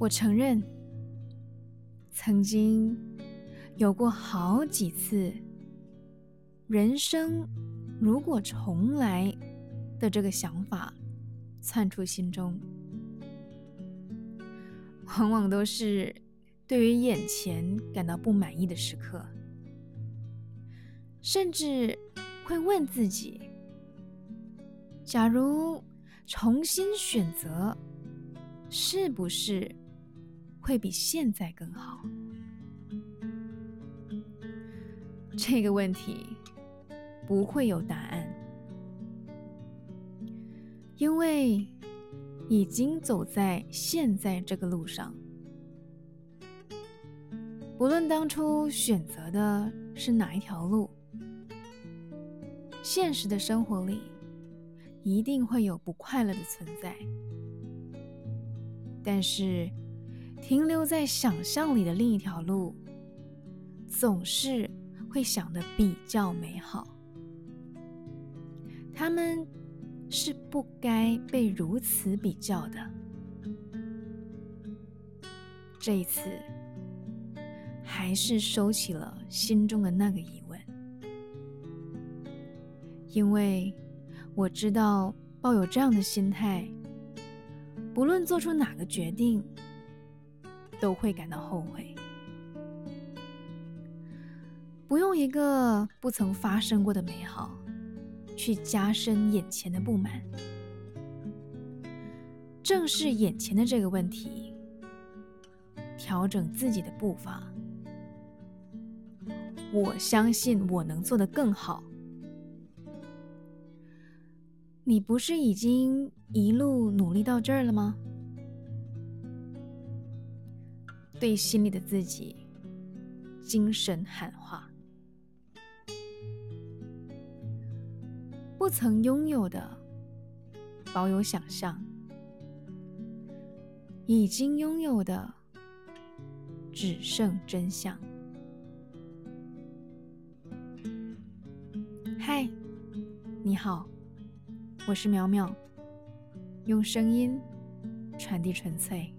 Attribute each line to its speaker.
Speaker 1: 我承认，曾经有过好几次，人生如果重来的这个想法窜出心中，往往都是对于眼前感到不满意的时刻，甚至会问自己：假如重新选择，是不是？会比现在更好。这个问题不会有答案，因为已经走在现在这个路上。不论当初选择的是哪一条路，现实的生活里一定会有不快乐的存在，但是。停留在想象里的另一条路，总是会想的比较美好。他们是不该被如此比较的。这一次，还是收起了心中的那个疑问，因为我知道，抱有这样的心态，不论做出哪个决定。都会感到后悔。不用一个不曾发生过的美好，去加深眼前的不满。正视眼前的这个问题，调整自己的步伐。我相信我能做得更好。你不是已经一路努力到这儿了吗？对心里的自己精神喊话：不曾拥有的，保有想象；已经拥有的，只剩真相。嗨，你好，我是苗苗，用声音传递纯粹。